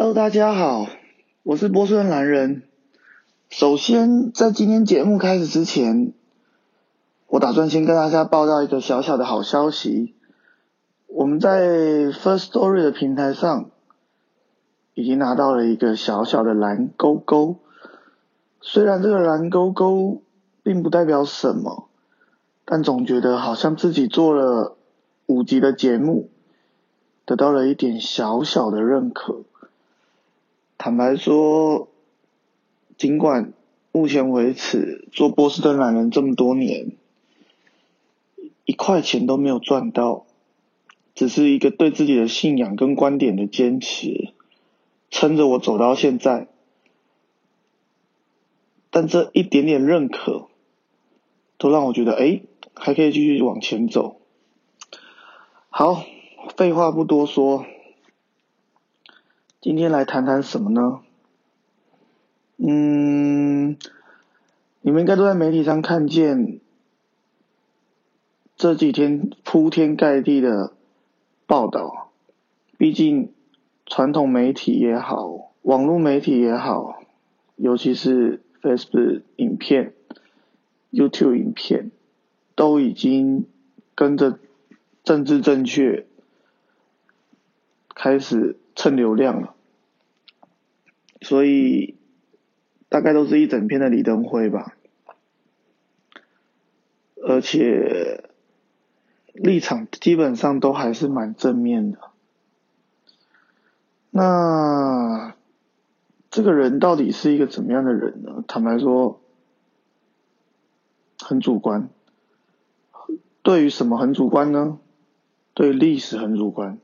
Hello，大家好，我是波士顿男人。首先，在今天节目开始之前，我打算先跟大家报道一个小小的好消息。我们在 First Story 的平台上已经拿到了一个小小的蓝勾勾。虽然这个蓝勾勾并不代表什么，但总觉得好像自己做了五集的节目，得到了一点小小的认可。坦白说，尽管目前为止做波士顿懒人这么多年，一块钱都没有赚到，只是一个对自己的信仰跟观点的坚持，撑着我走到现在。但这一点点认可，都让我觉得，哎，还可以继续往前走。好，废话不多说。今天来谈谈什么呢？嗯，你们应该都在媒体上看见这几天铺天盖地的报道。毕竟传统媒体也好，网络媒体也好，尤其是 Facebook 影片、YouTube 影片，都已经跟着政治正确开始。蹭流量了，所以大概都是一整片的李登辉吧，而且立场基本上都还是蛮正面的。那这个人到底是一个怎么样的人呢？坦白说，很主观。对于什么很主观呢？对历史很主观。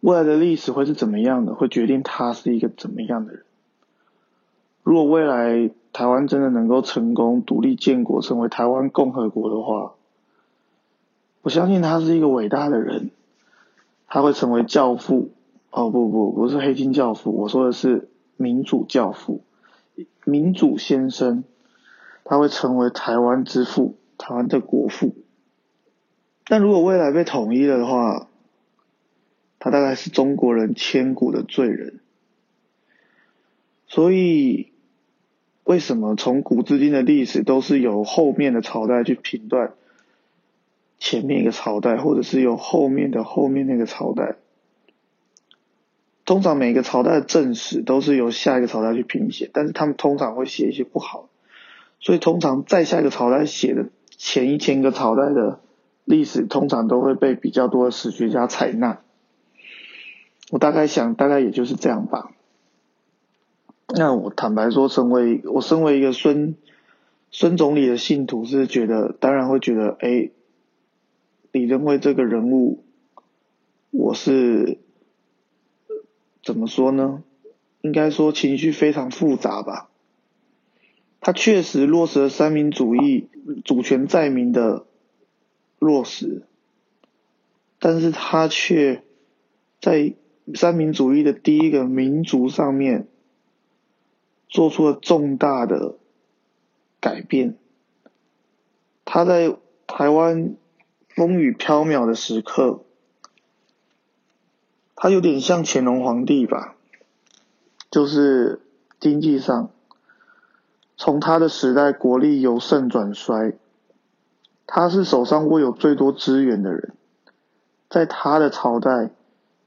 未来的历史会是怎么样的？会决定他是一个怎么样的人。如果未来台湾真的能够成功独立建国，成为台湾共和国的话，我相信他是一个伟大的人，他会成为教父。哦不不，不是黑金教父，我说的是民主教父，民主先生，他会成为台湾之父，台湾的国父。但如果未来被统一了的话，他大概是中国人千古的罪人，所以为什么从古至今的历史都是由后面的朝代去评断前面一个朝代，或者是由后面的后面那个朝代？通常每个朝代的正史都是由下一个朝代去评写，但是他们通常会写一些不好，所以通常在下一个朝代写的前一千个朝代的历史，通常都会被比较多的史学家采纳。我大概想，大概也就是这样吧。那我坦白说，成为我身为一个孙孙总理的信徒，是觉得当然会觉得，哎，李登辉这个人物，我是怎么说呢？应该说情绪非常复杂吧。他确实落实了三民主义、主权在民的落实，但是他却在。三民主义的第一个民族上面做出了重大的改变。他在台湾风雨飘渺的时刻，他有点像乾隆皇帝吧，就是经济上，从他的时代国力由盛转衰，他是手上握有最多资源的人，在他的朝代。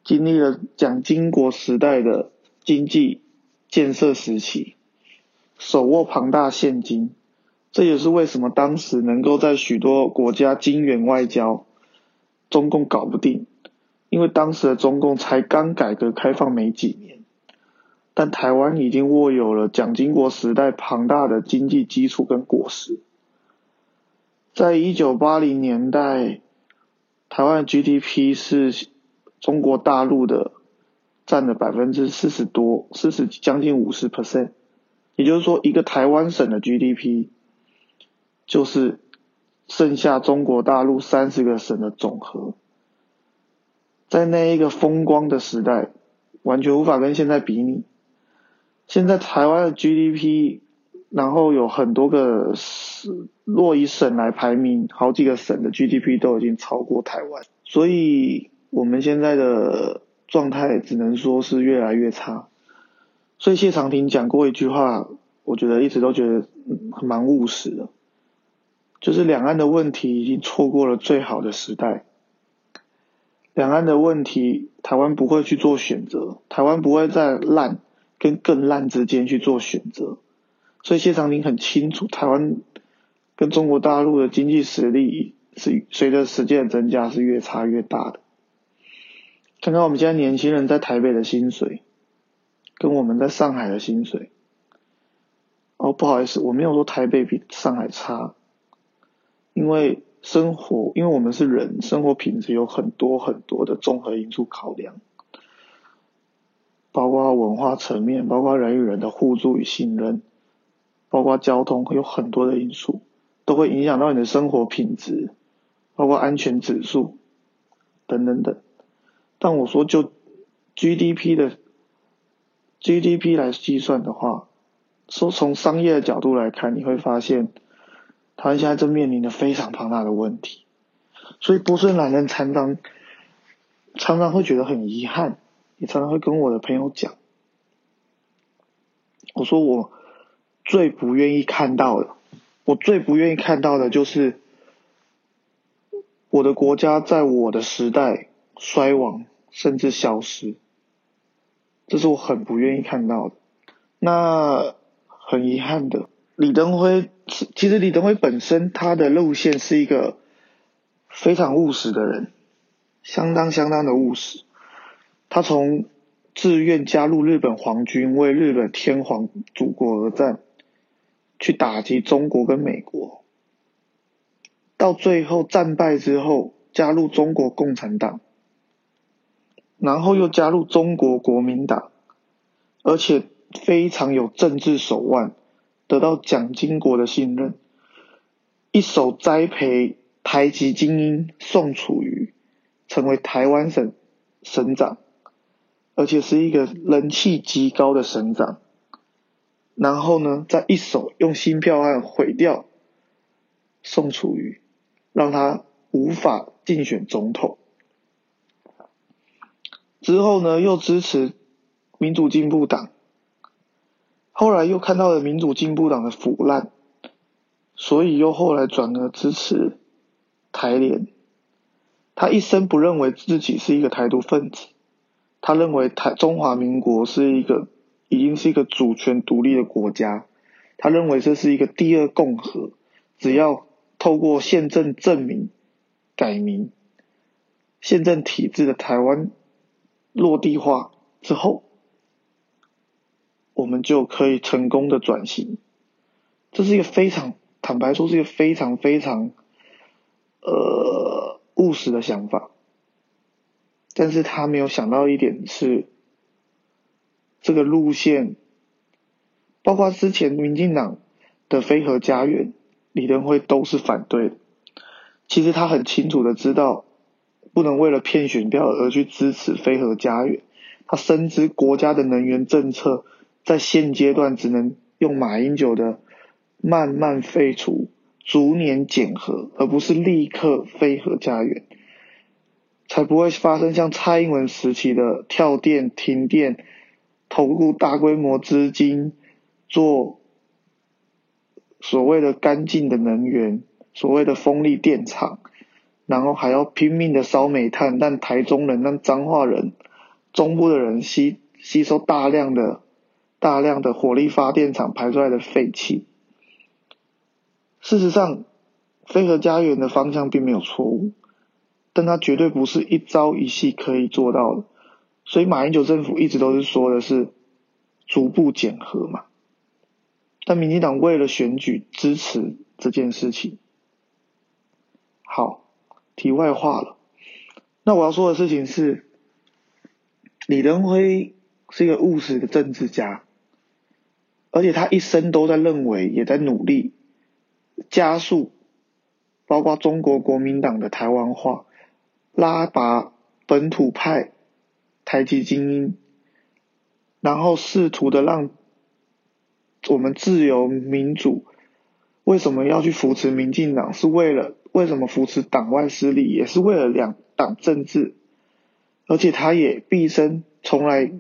经历了蒋经国时代的经济建设时期，手握庞大现金，这也是为什么当时能够在许多国家金元外交，中共搞不定，因为当时的中共才刚改革开放没几年，但台湾已经握有了蒋经国时代庞大的经济基础跟果实，在一九八零年代，台湾 GDP 是。中国大陆的占了百分之四十多，四十将近五十 percent，也就是说，一个台湾省的 GDP 就是剩下中国大陆三十个省的总和。在那一个风光的时代，完全无法跟现在比拟。现在台湾的 GDP，然后有很多个若以省来排名，好几个省的 GDP 都已经超过台湾，所以。我们现在的状态只能说是越来越差。所以谢长廷讲过一句话，我觉得一直都觉得蛮务实的，就是两岸的问题已经错过了最好的时代。两岸的问题，台湾不会去做选择，台湾不会在烂跟更烂之间去做选择。所以谢长廷很清楚，台湾跟中国大陆的经济实力是随着时间的增加是越差越大的。看看我们现在年轻人在台北的薪水。跟我们在上海的薪水，哦，不好意思，我没有说台北比上海差，因为生活，因为我们是人，生活品质有很多很多的综合因素考量，包括文化层面，包括人与人的互助与信任，包括交通，有很多的因素都会影响到你的生活品质，包括安全指数等等等。但我说就 GDP 的。GDP 来计算的话，说从商业的角度来看，你会发现，台湾现在正面临着非常庞大的问题。所以波顺男人常常常常会觉得很遗憾，也常常会跟我的朋友讲，我说我最不愿意看到的，我最不愿意看到的就是我的国家在我的时代衰亡，甚至消失。这是我很不愿意看到的。那很遗憾的，李登辉其实李登辉本身他的路线是一个非常务实的人，相当相当的务实。他从自愿加入日本皇军，为日本天皇祖国而战，去打击中国跟美国，到最后战败之后加入中国共产党。然后又加入中国国民党，而且非常有政治手腕，得到蒋经国的信任，一手栽培台籍精英宋楚瑜，成为台湾省省长，而且是一个人气极高的省长。然后呢，再一手用新票案毁掉宋楚瑜，让他无法竞选总统。之后呢，又支持民主进步党，后来又看到了民主进步党的腐烂，所以又后来转而支持台联。他一生不认为自己是一个台独分子，他认为台中华民国是一个已经是一个主权独立的国家，他认为这是一个第二共和，只要透过宪政证明改名，宪政体制的台湾。落地化之后，我们就可以成功的转型。这是一个非常坦白说，是一个非常非常呃务实的想法。但是他没有想到一点是，这个路线，包括之前民进党的飞核家园，李登辉都是反对的。其实他很清楚的知道。不能为了骗选票而去支持飞核家园。他深知国家的能源政策在现阶段只能用马英九的慢慢废除、逐年减核，而不是立刻飞核家园，才不会发生像蔡英文时期的跳电、停电、投入大规模资金做所谓的干净的能源、所谓的风力电厂。然后还要拼命的烧煤炭，但台中人、让彰化人、中部的人吸吸收大量的、大量的火力发电厂排出来的废气。事实上，飞核家园的方向并没有错误，但它绝对不是一朝一夕可以做到的。所以马英九政府一直都是说的是逐步减核嘛，但民进党为了选举支持这件事情。题外话了，那我要说的事情是，李登辉是一个务实的政治家，而且他一生都在认为，也在努力加速，包括中国国民党的台湾化，拉拔本土派台籍精英，然后试图的让我们自由民主，为什么要去扶持民进党？是为了。为什么扶持党外势力，也是为了两党政治，而且他也毕生从来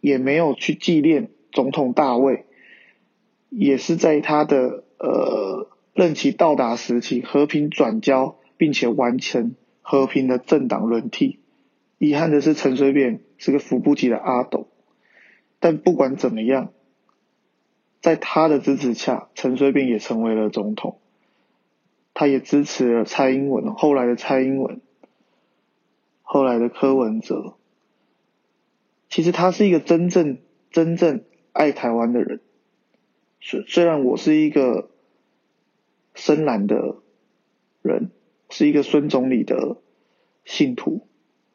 也没有去纪念总统大卫，也是在他的呃任期到达时期和平转交，并且完成和平的政党轮替。遗憾的是，陈水扁是个扶不起的阿斗。但不管怎么样，在他的支持下，陈水扁也成为了总统。他也支持了蔡英文，后来的蔡英文，后来的柯文哲。其实他是一个真正真正爱台湾的人。虽虽然我是一个深蓝的人，是一个孙总理的信徒，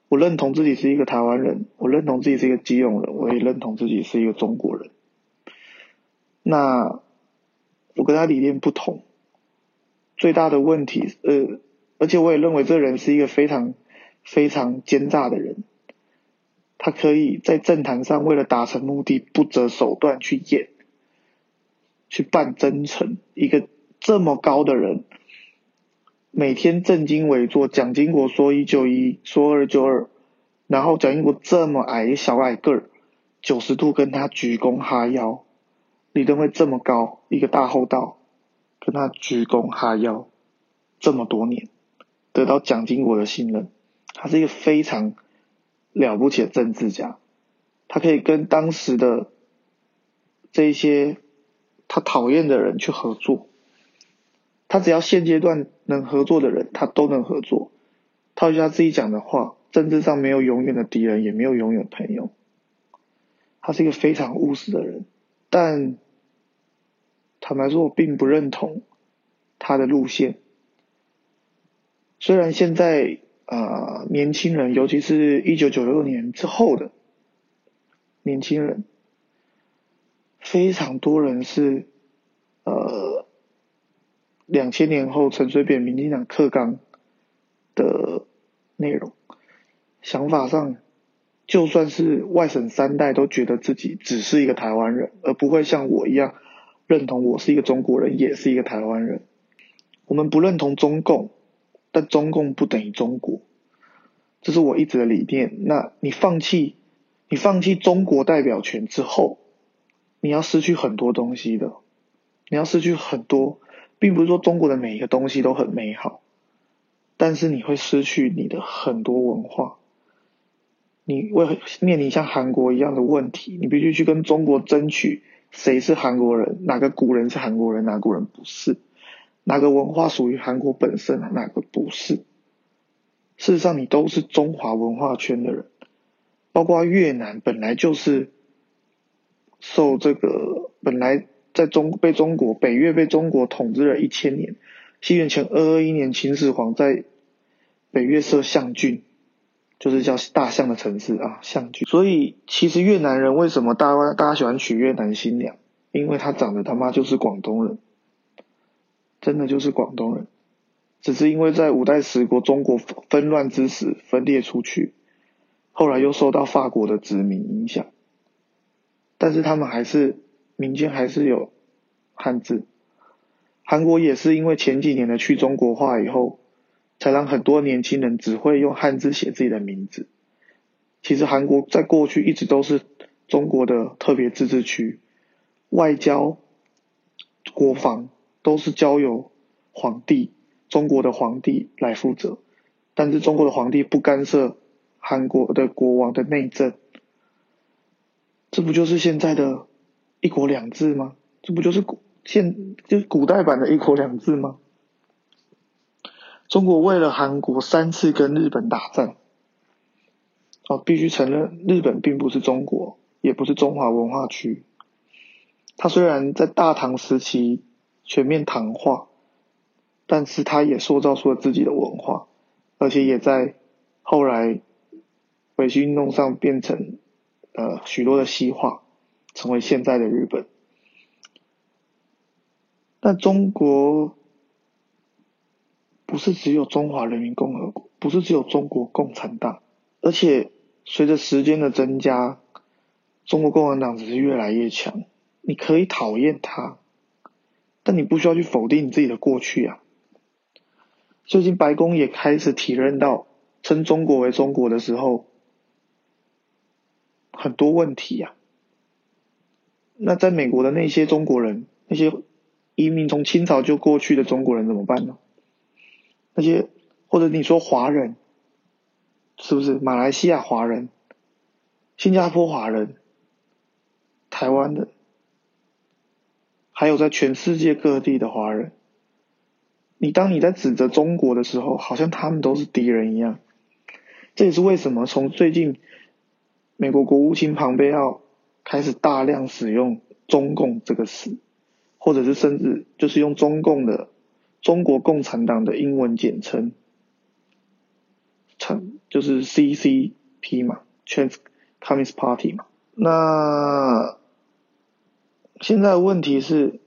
我认同自己是一个台湾人，我认同自己是一个基隆人，我也认同自己是一个中国人。那我跟他理念不同。最大的问题，呃，而且我也认为这人是一个非常非常奸诈的人。他可以在政坛上为了达成目的不择手段去演，去扮真诚。一个这么高的人，每天正襟危坐，蒋经国说一就一，说二就二，然后蒋经国这么矮小矮个儿，九十度跟他鞠躬哈腰，李登辉这么高，一个大厚道。跟他鞠躬哈腰这么多年，得到蒋经国的信任，他是一个非常了不起的政治家。他可以跟当时的这些他讨厌的人去合作，他只要现阶段能合作的人，他都能合作。套句他自己讲的话，政治上没有永远的敌人，也没有永远的朋友。他是一个非常务实的人，但。坦白说，我并不认同他的路线。虽然现在啊，年轻人，尤其是一九九六年之后的年轻人，非常多人是呃两千年后陈水扁、民进党克刚的内容，想法上，就算是外省三代都觉得自己只是一个台湾人，而不会像我一样。认同我是一个中国人，也是一个台湾人。我们不认同中共，但中共不等于中国，这是我一直的理念。那你放弃，你放弃中国代表权之后，你要失去很多东西的。你要失去很多，并不是说中国的每一个东西都很美好，但是你会失去你的很多文化。你会面临像韩国一样的问题，你必须去跟中国争取。谁是韩国人？哪个古人是韩国人？哪个人不是？哪个文化属于韩国本身？哪个不是？事实上，你都是中华文化圈的人。包括越南本来就是受这个本来在中被中国北越被中国统治了一千年。西元前二二一年，秦始皇在北越设象郡。就是叫大象的城市啊，象郡。所以其实越南人为什么大家大家喜欢娶越南新娘？因为她长得他妈就是广东人，真的就是广东人。只是因为在五代十国中国纷乱之时分裂出去，后来又受到法国的殖民影响，但是他们还是民间还是有汉字。韩国也是因为前几年的去中国化以后。才让很多年轻人只会用汉字写自己的名字。其实韩国在过去一直都是中国的特别自治区，外交、国防都是交由皇帝，中国的皇帝来负责。但是中国的皇帝不干涉韩国的国王的内政，这不就是现在的一国两制吗？这不就是古现就是古代版的一国两制吗？中国为了韩国三次跟日本打仗，哦，必须承认日本并不是中国，也不是中华文化区。它虽然在大唐时期全面唐化，但是它也塑造出了自己的文化，而且也在后来维新运动上变成呃许多的西化，成为现在的日本。但中国。不是只有中华人民共和国，不是只有中国共产党，而且随着时间的增加，中国共产党只是越来越强。你可以讨厌他，但你不需要去否定你自己的过去啊。最近白宫也开始体认到，称中国为中国的时候，很多问题呀。那在美国的那些中国人，那些移民从清朝就过去的中国人怎么办呢？那些或者你说华人，是不是马来西亚华人、新加坡华人、台湾的，还有在全世界各地的华人？你当你在指责中国的时候，好像他们都是敌人一样。这也是为什么从最近美国国务卿庞贝奥开始大量使用“中共”这个词，或者是甚至就是用中共的中国共产党的英文简称，称就是 CCP 嘛，Chinese Communist Party 嘛。那现在问题是，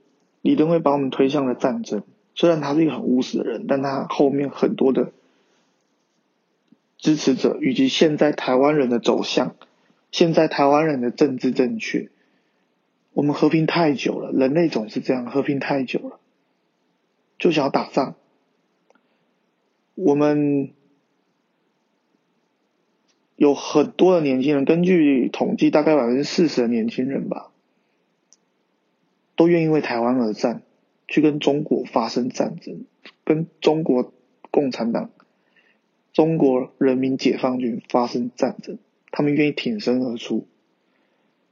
李登辉把我们推向了战争。虽然他是一个很务实的人，但他后面很多的支持者，以及现在台湾人的走向，现在台湾人的政治正确，我们和平太久了，人类总是这样，和平太久了，就想要打仗。我们有很多的年轻人，根据统计，大概百分之四十的年轻人吧，都愿意为台湾而战。去跟中国发生战争，跟中国共产党、中国人民解放军发生战争，他们愿意挺身而出。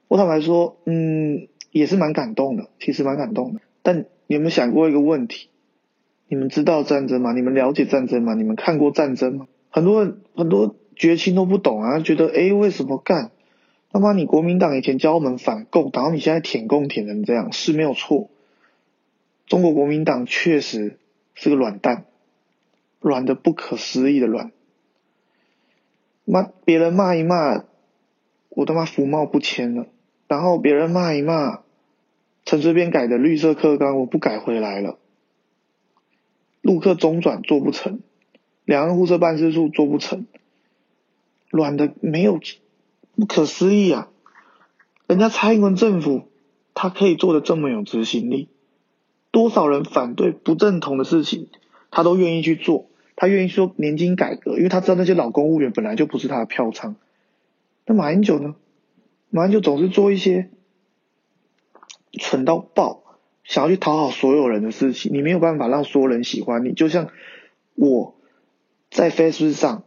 我坦白说，嗯，也是蛮感动的，其实蛮感动的。但你有没有想过一个问题？你们知道战争吗？你们了解战争吗？你们看过战争吗？很多人很多绝情都不懂啊，觉得哎，为什么干？他妈，你国民党以前教我们反共，然后你现在舔共舔成这样，是没有错。中国国民党确实是个软蛋，软的不可思议的软。骂别人骂一骂，我他妈福茂不签了。然后别人骂一骂，陈水扁改的绿色课纲我不改回来了。陆客中转做不成，两岸互设办事处做不成，软的没有不可思议啊！人家蔡英文政府他可以做的这么有执行力。多少人反对不认同的事情，他都愿意去做。他愿意说年金改革，因为他知道那些老公务员本来就不是他的票仓。那马英九呢？马英九总是做一些蠢到爆，想要去讨好所有人的事情。你没有办法让所有人喜欢你。就像我在 Facebook 上，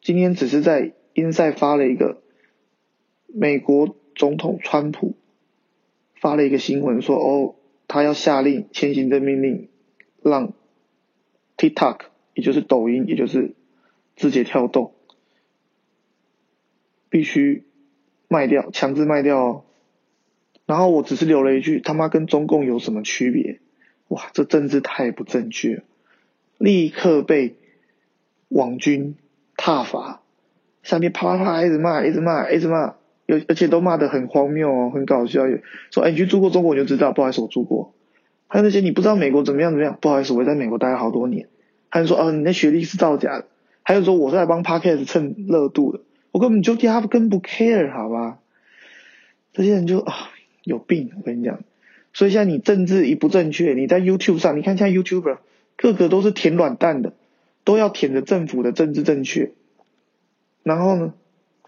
今天只是在 Inside 发了一个美国总统川普发了一个新闻说哦。他要下令签行政命令，让 TikTok，也就是抖音，也就是字节跳动，必须卖掉，强制卖掉。哦。然后我只是留了一句：他妈跟中共有什么区别？哇，这政治太不正确，立刻被网军踏伐，下面啪啪啪一直骂，一直骂，一直骂。有而且都骂得很荒谬哦，很搞笑。说哎，你去住过中国你就知道，不好意思，我住过。还有那些你不知道美国怎么样怎么样，不好意思，我在美国待了好多年。还有说哦，你那学历是造假的。还有说我是来帮 Parkes 蹭热度的，我根本就压根不 care 好吧？这些人就啊有病，我跟你讲。所以现在你政治一不正确，你在 YouTube 上，你看现在 YouTuber 个个都是舔软蛋的，都要舔着政府的政治正确。然后呢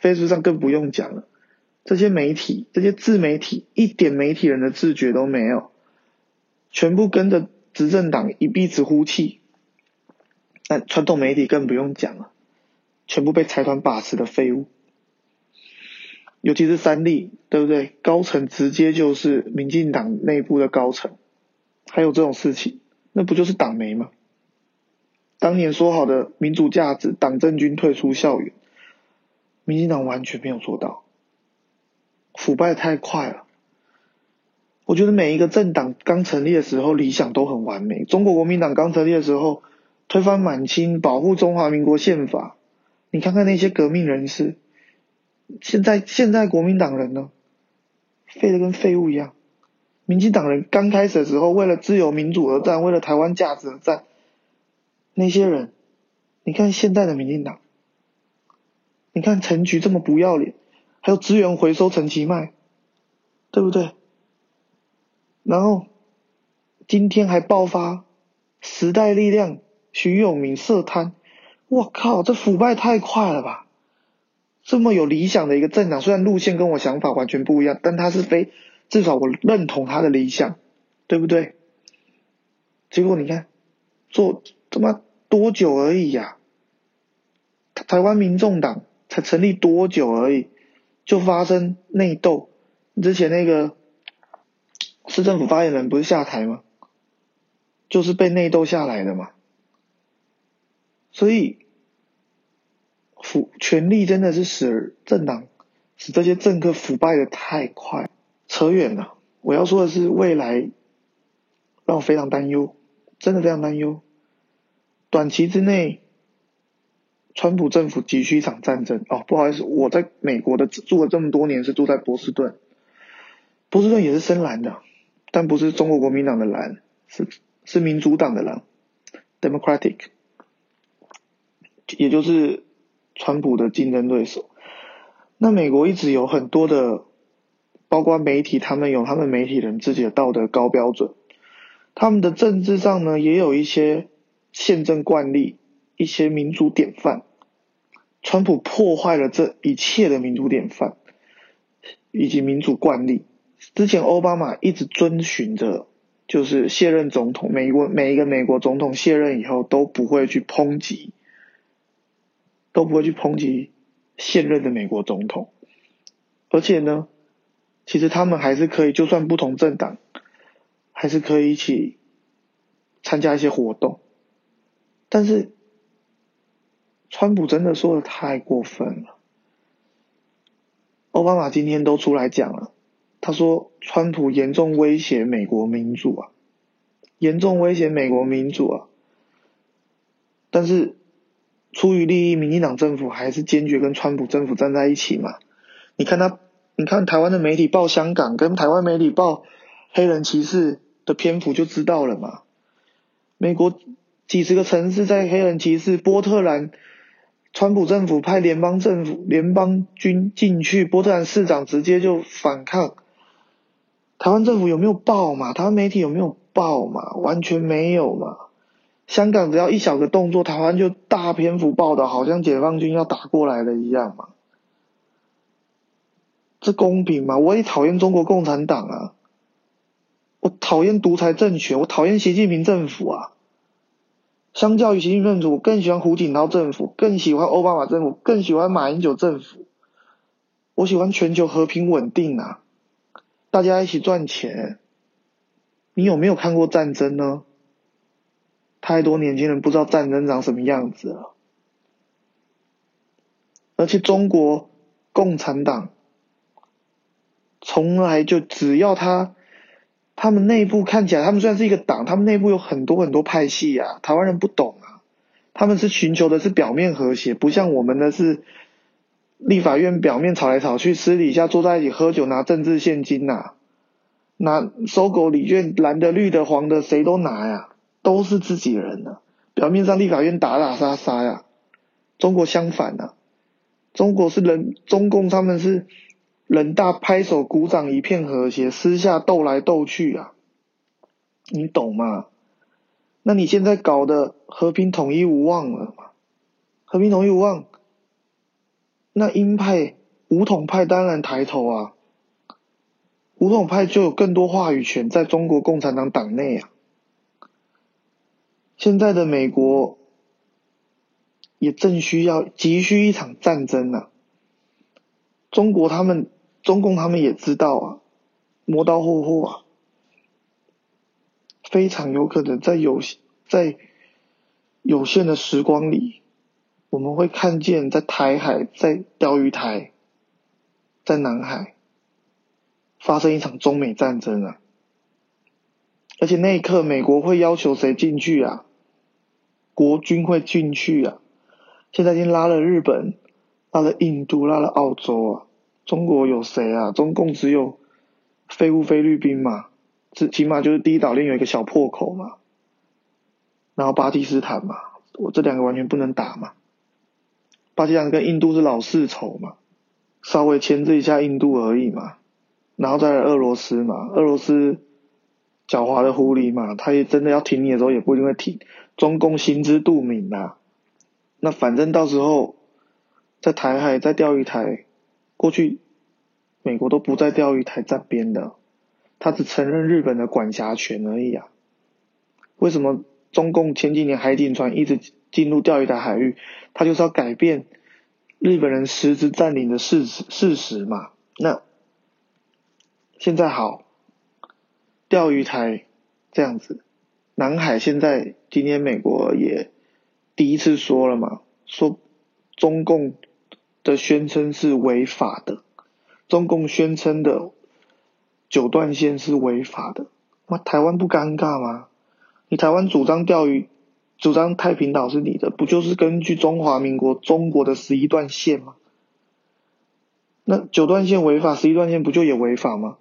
，Facebook 上更不用讲了。这些媒体，这些自媒体，一点媒体人的自觉都没有，全部跟着执政党一鼻子呼气。那传统媒体更不用讲了，全部被财团把持的废物。尤其是三立，对不对？高层直接就是民进党内部的高层，还有这种事情，那不就是党媒吗？当年说好的民主价值，党政军退出校园，民进党完全没有做到。腐败太快了，我觉得每一个政党刚成立的时候理想都很完美。中国国民党刚成立的时候，推翻满清，保护中华民国宪法。你看看那些革命人士，现在现在国民党人呢，废的跟废物一样。民进党人刚开始的时候，为了自由民主而战，为了台湾价值而战。那些人，你看现在的民进党，你看陈菊这么不要脸。还有资源回收陈其迈，对不对？然后今天还爆发时代力量徐永明涉贪，我靠，这腐败太快了吧！这么有理想的一个政党，虽然路线跟我想法完全不一样，但他是非至少我认同他的理想，对不对？结果你看，做他妈多久而已呀？台湾民众党才成立多久而已，就发生内斗。之前那个市政府发言人不是下台吗？就是被内斗下来的嘛。所以，腐权力真的是使政党、使这些政客腐败的太快。扯远了，我要说的是未来让我非常担忧。真的非常担忧，短期之内，川普政府急需一场战争。哦，不好意思，我在美国的住了这么多年，是住在波士顿。波士顿也是深蓝的，但不是中国国民党的蓝，是是民主党的蓝，Democratic，也就是川普的竞争对手。那美国一直有很多的，包括媒体，他们有他们媒体人自己的道德高标准。他们的政治上呢，也有一些宪政惯例，一些民主典范。川普破坏了这一切的民主典范以及民主惯例。之前奥巴马一直遵循着，就是卸任总统，美国每一个美国总统卸任以后都不会去抨击，都不会去抨击现任的美国总统。而且呢，其实他们还是可以，就算不同政党。还是可以一起参加一些活动，但是川普真的说的太过分了。奥巴马今天都出来讲了，他说川普严重威胁美国民主啊，严重威胁美国民主啊。但是出于利益，民进党政府还是坚决跟川普政府站在一起嘛。你看他，你看台湾的媒体报香港，跟台湾媒体报黑人歧视。的篇幅就知道了嘛。美国几十个城市在黑人歧视，波特兰，川普政府派联邦政府联邦军进去，波特兰市长直接就反抗。台湾政府有没有报嘛？台湾媒体有没有报嘛？完全没有嘛。香港只要一小个动作，台湾就大篇幅报道，好像解放军要打过来了一样嘛。这公平吗？我也讨厌中国共产党啊。我讨厌独裁政权，我讨厌习近平政府啊！相较于习近平政府，更喜欢胡锦涛政府，更喜欢奥巴马政府，更喜欢马英九政府。我喜欢全球和平稳定啊，大家一起赚钱。你有没有看过战争呢？太多年轻人不知道战争长什么样子了。而且中国共产党从来就只要他。他们内部看起来，他们虽然是一个党，他们内部有很多很多派系啊。台湾人不懂啊，他们是寻求的是表面和谐，不像我们的是立法院表面吵来吵去，私底下坐在一起喝酒拿政治现金呐，拿收狗礼券，蓝的绿的黄的谁都拿呀，都是自己人呢。表面上立法院打打杀杀呀，中国相反呐，中国是人，中共他们是。人大拍手鼓掌，一片和谐，私下斗来斗去啊，你懂吗？那你现在搞的和平统一无望了嘛？和平统一无望，那鹰派、武统派当然抬头啊，武统派就有更多话语权在中国共产党党内啊。现在的美国也正需要、急需一场战争啊。中国他们。中共他们也知道啊，磨刀霍霍啊，非常有可能在有在有限的时光里，我们会看见在台海、在钓鱼台、在南海发生一场中美战争啊！而且那一刻，美国会要求谁进去啊？国军会进去啊！现在已经拉了日本、拉了印度、拉了澳洲啊！中国有谁啊？中共只有废物菲律宾嘛，这起码就是第一岛链有一个小破口嘛。然后巴基斯坦嘛，我这两个完全不能打嘛。巴基斯坦跟印度是老世仇嘛，稍微牵制一下印度而已嘛。然后再来俄罗斯嘛，俄罗斯狡猾的狐狸嘛，他也真的要挺你的时候也不一定会挺。中共心知肚明呐，那反正到时候。在台海，在钓鱼台，过去美国都不在钓鱼台站边的，他只承认日本的管辖权而已啊。为什么中共前几年海警船一直进入钓鱼台海域？他就是要改变日本人实质占领的事实事实嘛。那现在好，钓鱼台这样子，南海现在今天美国也。第一次说了嘛，说中共的宣称是违法的，中共宣称的九段线是违法的，那台湾不尴尬吗？你台湾主张钓鱼，主张太平岛是你的，不就是根据中华民国中国的十一段线吗？那九段线违法，十一段线不就也违法吗？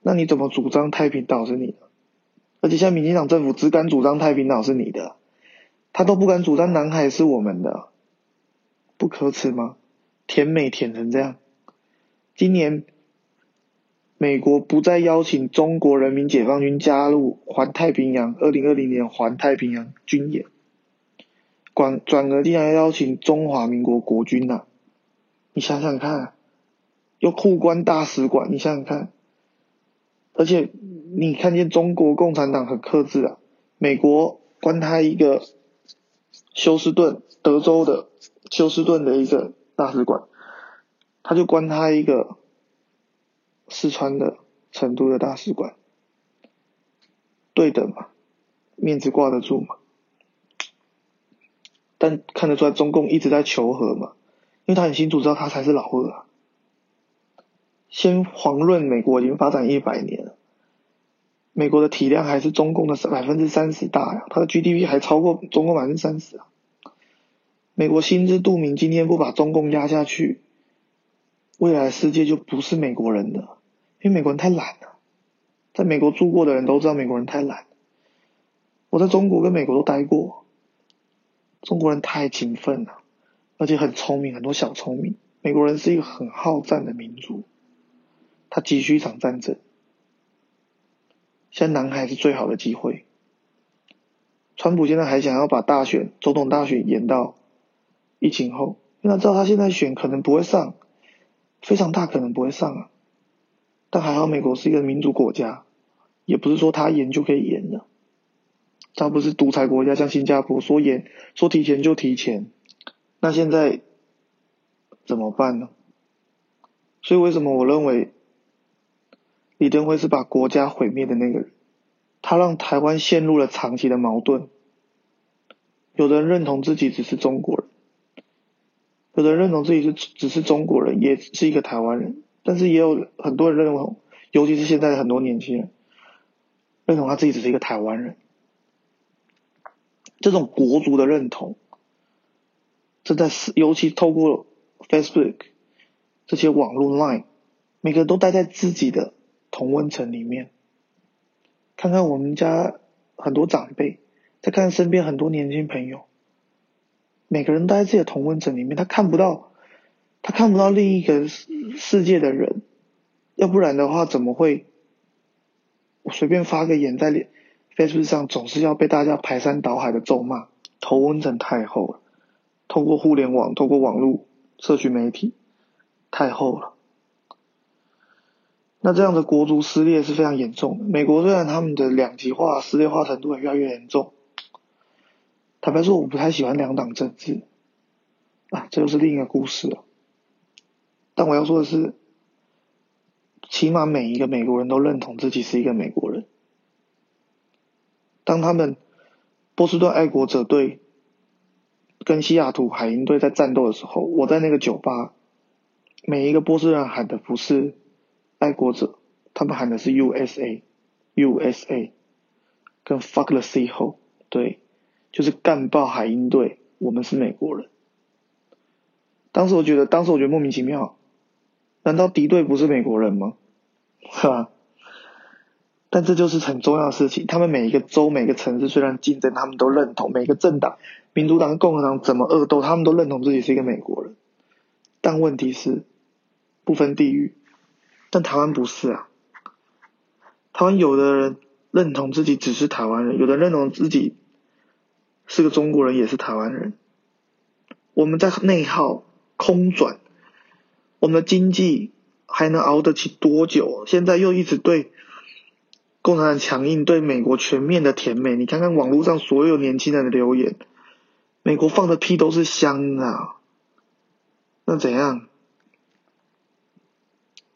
那你怎么主张太平岛是你的？而且现在民进党政府只敢主张太平岛是你的。他都不敢主张南海是我们的，不可耻吗？舔美舔成这样，今年美国不再邀请中国人民解放军加入环太平洋二零二零年环太平洋军演，转转而竟然邀请中华民国国军呐！你想想看，又互关大使馆，你想想看，而且你看见中国共产党很克制啊，美国关他一个。休斯顿，德州的休斯顿的一个大使馆，他就关他一个四川的成都的大使馆，对等嘛，面子挂得住嘛？但看得出来，中共一直在求和嘛，因为他很清楚知道他才是老二啊。先遑论美国已经发展一百年了，美国的体量还是中共的百分之三十大呀，它的 GDP 还超过中共百分之三十啊。美国心知肚明，今天不把中共压下去，未来世界就不是美国人的，因为美国人太懒了。在美国住过的人都知道，美国人太懒。我在中国跟美国都待过，中国人太勤奋了，而且很聪明，很多小聪明。美国人是一个很好战的民族，他急需一场战争。现在南海是最好的机会。川普现在还想要把大选，总统大选延到。疫情后，因为他知道他现在选可能不会上，非常大可能不会上啊。但还好美国是一个民主国家，也不是说他延就可以延的。他不是独裁国家，像新加坡说延说提前就提前。那现在怎么办呢？所以为什么我认为李登辉是把国家毁灭的那个人？他让台湾陷入了长期的矛盾。有的人认同自己只是中国人。有的人认同自己是只是中国人，也是一个台湾人，但是也有很多人认同，尤其是现在的很多年轻人，认同他自己只是一个台湾人。这种国族的认同，正在是尤其透过 Facebook 这些网络 Line，每个人都待在自己的同温层里面。看看我们家很多长辈，再看身边很多年轻朋友。每个人都在自己的同温层里面，他看不到，他看不到另一个世界的人，要不然的话，怎么会我随便发个言在 Facebook 上，总是要被大家排山倒海的咒骂？同温层太厚了，通过互联网，通过网络社区媒体，太厚了。那这样的国族撕裂是非常严重的。美国虽然他们的两极化、撕裂化程度也越来越严重。坦白说，我不太喜欢两党政治，啊，这又是另一个故事了。但我要说的是，起码每一个美国人都认同自己是一个美国人。当他们波士顿爱国者队跟西雅图海鹰队在战斗的时候，我在那个酒吧，每一个波士顿喊的不是爱国者，他们喊的是 USA，USA，跟 Fuck the sea h o 对。就是干爆海鹰队，我们是美国人。当时我觉得，当时我觉得莫名其妙，难道敌对不是美国人吗？是吧？但这就是很重要的事情。他们每一个州、每个城市虽然竞争，他们都认同每个政党，民主党、共和党怎么恶斗，他们都认同自己是一个美国人。但问题是，不分地域。但台湾不是啊，台湾有的人认同自己只是台湾人，有的认同自己。是个中国人，也是台湾人。我们在内耗，空转，我们的经济还能熬得起多久？现在又一直对共产党强硬，对美国全面的甜美。你看看网络上所有年轻人的留言，美国放的屁都是香啊！那怎样？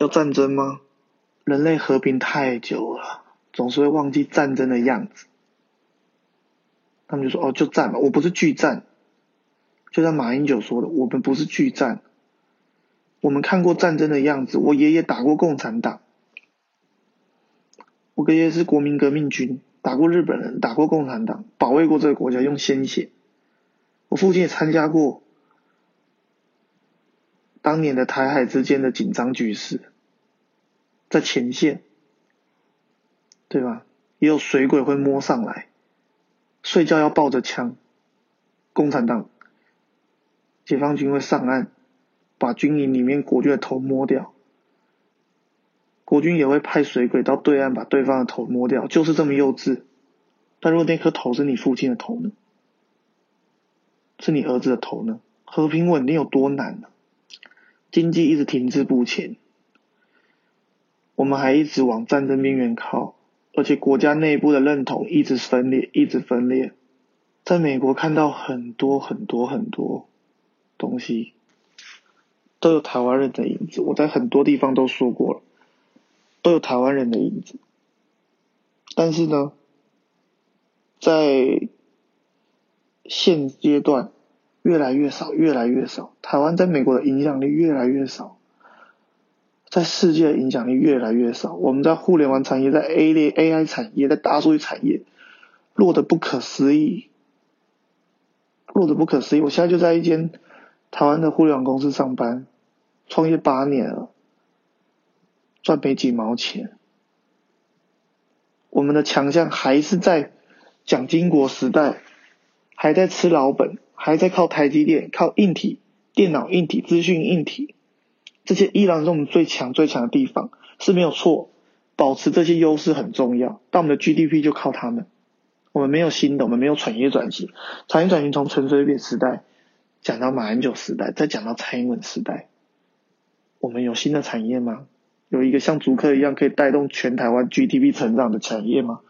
要战争吗？人类和平太久了，总是会忘记战争的样子。他们就说：“哦，就战吧，我不是拒战。”就像马英九说的：“我们不是拒战，我们看过战争的样子。我爷爷打过共产党，我爷爷是国民革命军，打过日本人，打过共产党，保卫过这个国家，用鲜血。我父亲也参加过当年的台海之间的紧张局势。”在前线，对吧？也有水鬼会摸上来，睡觉要抱着枪。共产党、解放军会上岸，把军营里面国军的头摸掉。国军也会派水鬼到对岸把对方的头摸掉，就是这么幼稚。但如果那颗头是你父亲的头呢？是你儿子的头呢？和平稳定有多难呢？经济一直停滞不前。我们还一直往战争边缘靠，而且国家内部的认同一直分裂，一直分裂。在美国看到很多很多很多东西，都有台湾人的影子。我在很多地方都说过了，都有台湾人的影子。但是呢，在现阶段越来越少，越来越少。台湾在美国的影响力越来越少。在世界的影响力越来越少，我们在互联网产业、在 A 类 AI 产业、在大数据产业落得不可思议，落得不可思议。我现在就在一间台湾的互联网公司上班，创业八年了，赚没几毛钱。我们的强项还是在蒋经国时代，还在吃老本，还在靠台积电、靠硬体、电脑硬体、资讯硬体。这些依然是我们最强最强的地方，是没有错。保持这些优势很重要，但我们的 GDP 就靠他们。我们没有新的，我们没有产业转型。产业转型从陈水扁时代讲到马英九时代，再讲到蔡英文时代，我们有新的产业吗？有一个像竹科一样可以带动全台湾 GDP 成长的产业吗？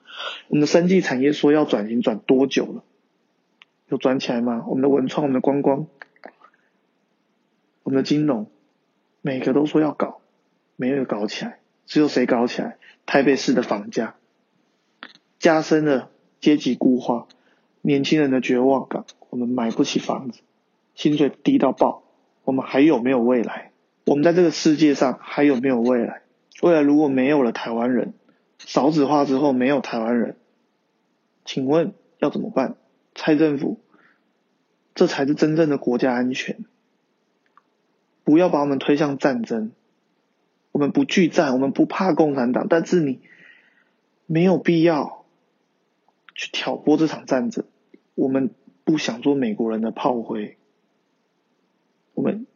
我们的生技产业说要转型，转多久了？有转起来吗？我们的文创、我们的观光、我们的金融。每个都说要搞，没有搞起来，只有谁搞起来？台北市的房价加深了阶级固化，年轻人的绝望感，我们买不起房子，薪水低到爆，我们还有没有未来？我们在这个世界上还有没有未来？未来如果没有了台湾人，少子化之后没有台湾人，请问要怎么办？蔡政府，这才是真正的国家安全。不要把我们推向战争，我们不惧战，我们不怕共产党，但是你没有必要去挑拨这场战争。我们不想做美国人的炮灰。我们，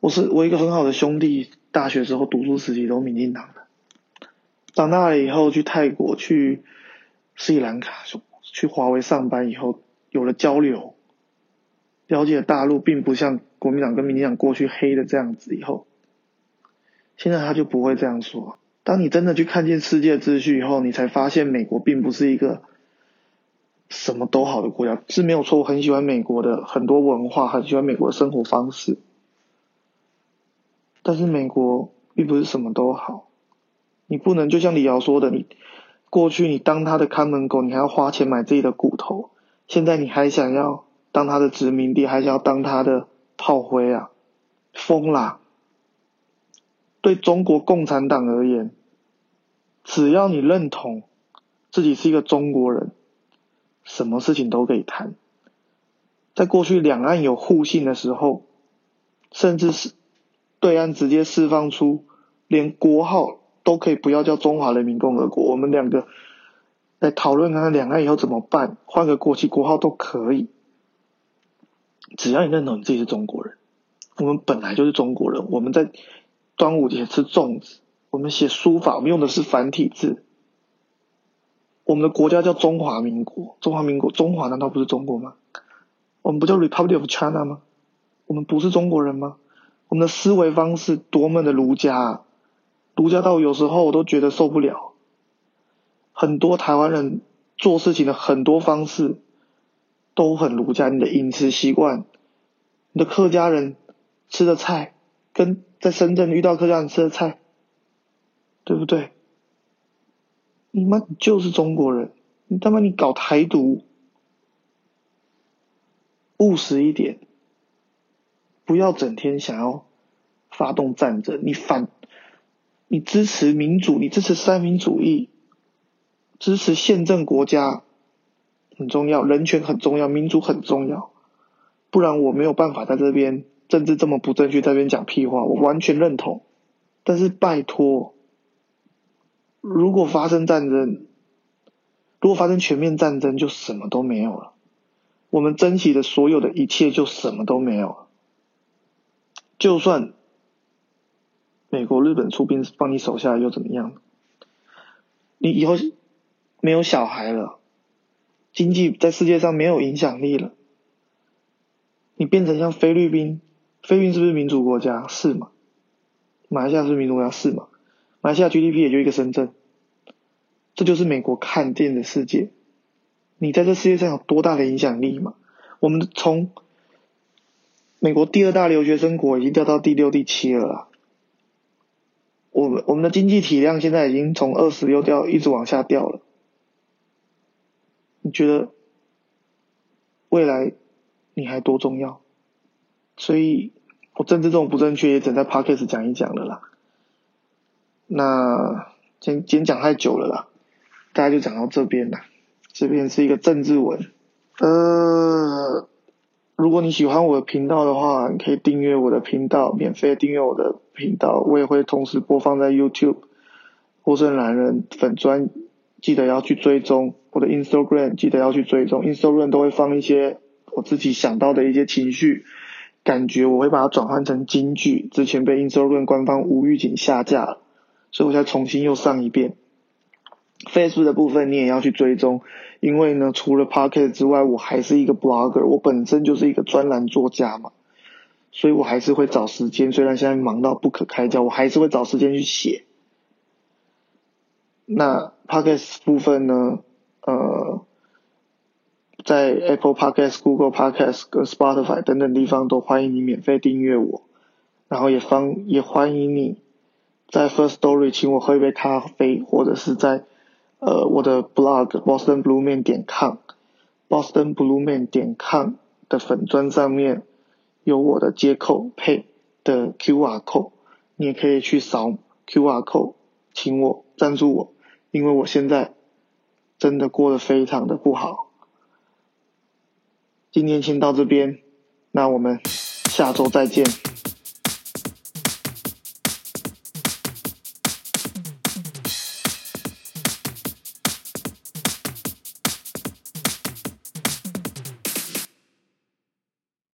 我是我一个很好的兄弟，大学时候读书时期都民进党的，长大了以后去泰国、去斯里兰卡、去华为上班以后，有了交流。了解大陆并不像国民党跟民进党过去黑的这样子，以后，现在他就不会这样说。当你真的去看见世界秩序以后，你才发现美国并不是一个什么都好的国家，是没有错。我很喜欢美国的很多文化，很喜欢美国的生活方式，但是美国并不是什么都好。你不能就像李瑶说的，你过去你当他的看门狗，你还要花钱买自己的骨头，现在你还想要。当他的殖民地，还是要当他的炮灰啊？疯啦！对中国共产党而言，只要你认同自己是一个中国人，什么事情都可以谈。在过去两岸有互信的时候，甚至是对岸直接释放出连国号都可以不要叫中华人民共和国，我们两个来讨论看看两岸以后怎么办，换个国旗国号都可以。只要你认同你自己是中国人，我们本来就是中国人。我们在端午节吃粽子，我们写书法，我们用的是繁体字。我们的国家叫中华民国，中华民国，中华难道不是中国吗？我们不叫 Republic of China 吗？我们不是中国人吗？我们的思维方式多么的儒家，儒家到有时候我都觉得受不了。很多台湾人做事情的很多方式都很儒家，你的饮食习惯，你的客家人吃的菜，跟在深圳遇到客家人吃的菜，对不对？你妈就是中国人，你他妈你搞台独，务实一点。不要整天想要发动战争，你反，你支持民主，你支持三民主义，支持宪政国家很重要，人权很重要，民主很重要，不然我没有办法在这边政治这么不正确，在这边讲屁话，我完全认同。但是拜托，如果发生战争，如果发生全面战争，就什么都没有了，我们珍惜的所有的一切就什么都没有了。就算美国、日本出兵放你手下又怎么样？你以后没有小孩了，经济在世界上没有影响力了，你变成像菲律宾，菲律宾是不是民主国家？是吗？马来西亚是民主国家？是吗？马来西亚 GDP 也就一个深圳，这就是美国看见的世界。你在这世界上有多大的影响力吗？我们从美国第二大留学生国已经掉到第六、第七了。我们我们的经济体量现在已经从二十又掉，一直往下掉了。你觉得未来你还多重要？所以我政治这种不正确也只在 Podcast 讲一讲了啦。那今今天讲太久了啦，大家就讲到这边啦。这边是一个政治文，呃。如果你喜欢我的频道的话，你可以订阅我的频道，免费订阅我的频道。我也会同时播放在 YouTube。陌生男人粉专记得要去追踪，我的 Instagram 记得要去追踪。Instagram 都会放一些我自己想到的一些情绪感觉，我会把它转换成金句。之前被 Instagram 官方无预警下架了，所以我再重新又上一遍。Facebook 的部分你也要去追踪，因为呢，除了 Pocket 之外，我还是一个 Blogger，我本身就是一个专栏作家嘛，所以我还是会找时间，虽然现在忙到不可开交，我还是会找时间去写。那 Pocket 部分呢，呃，在 Apple Podcast、Google Podcast 跟 Spotify 等等地方都欢迎你免费订阅我，然后也方也欢迎你在 First Story 请我喝一杯咖啡，或者是在呃，我的 blog boston blue man 点 com boston blue man 点 com 的粉砖上面有我的接口配的 QR code，你也可以去扫 QR code，请我赞助我，因为我现在真的过得非常的不好。今天先到这边，那我们下周再见。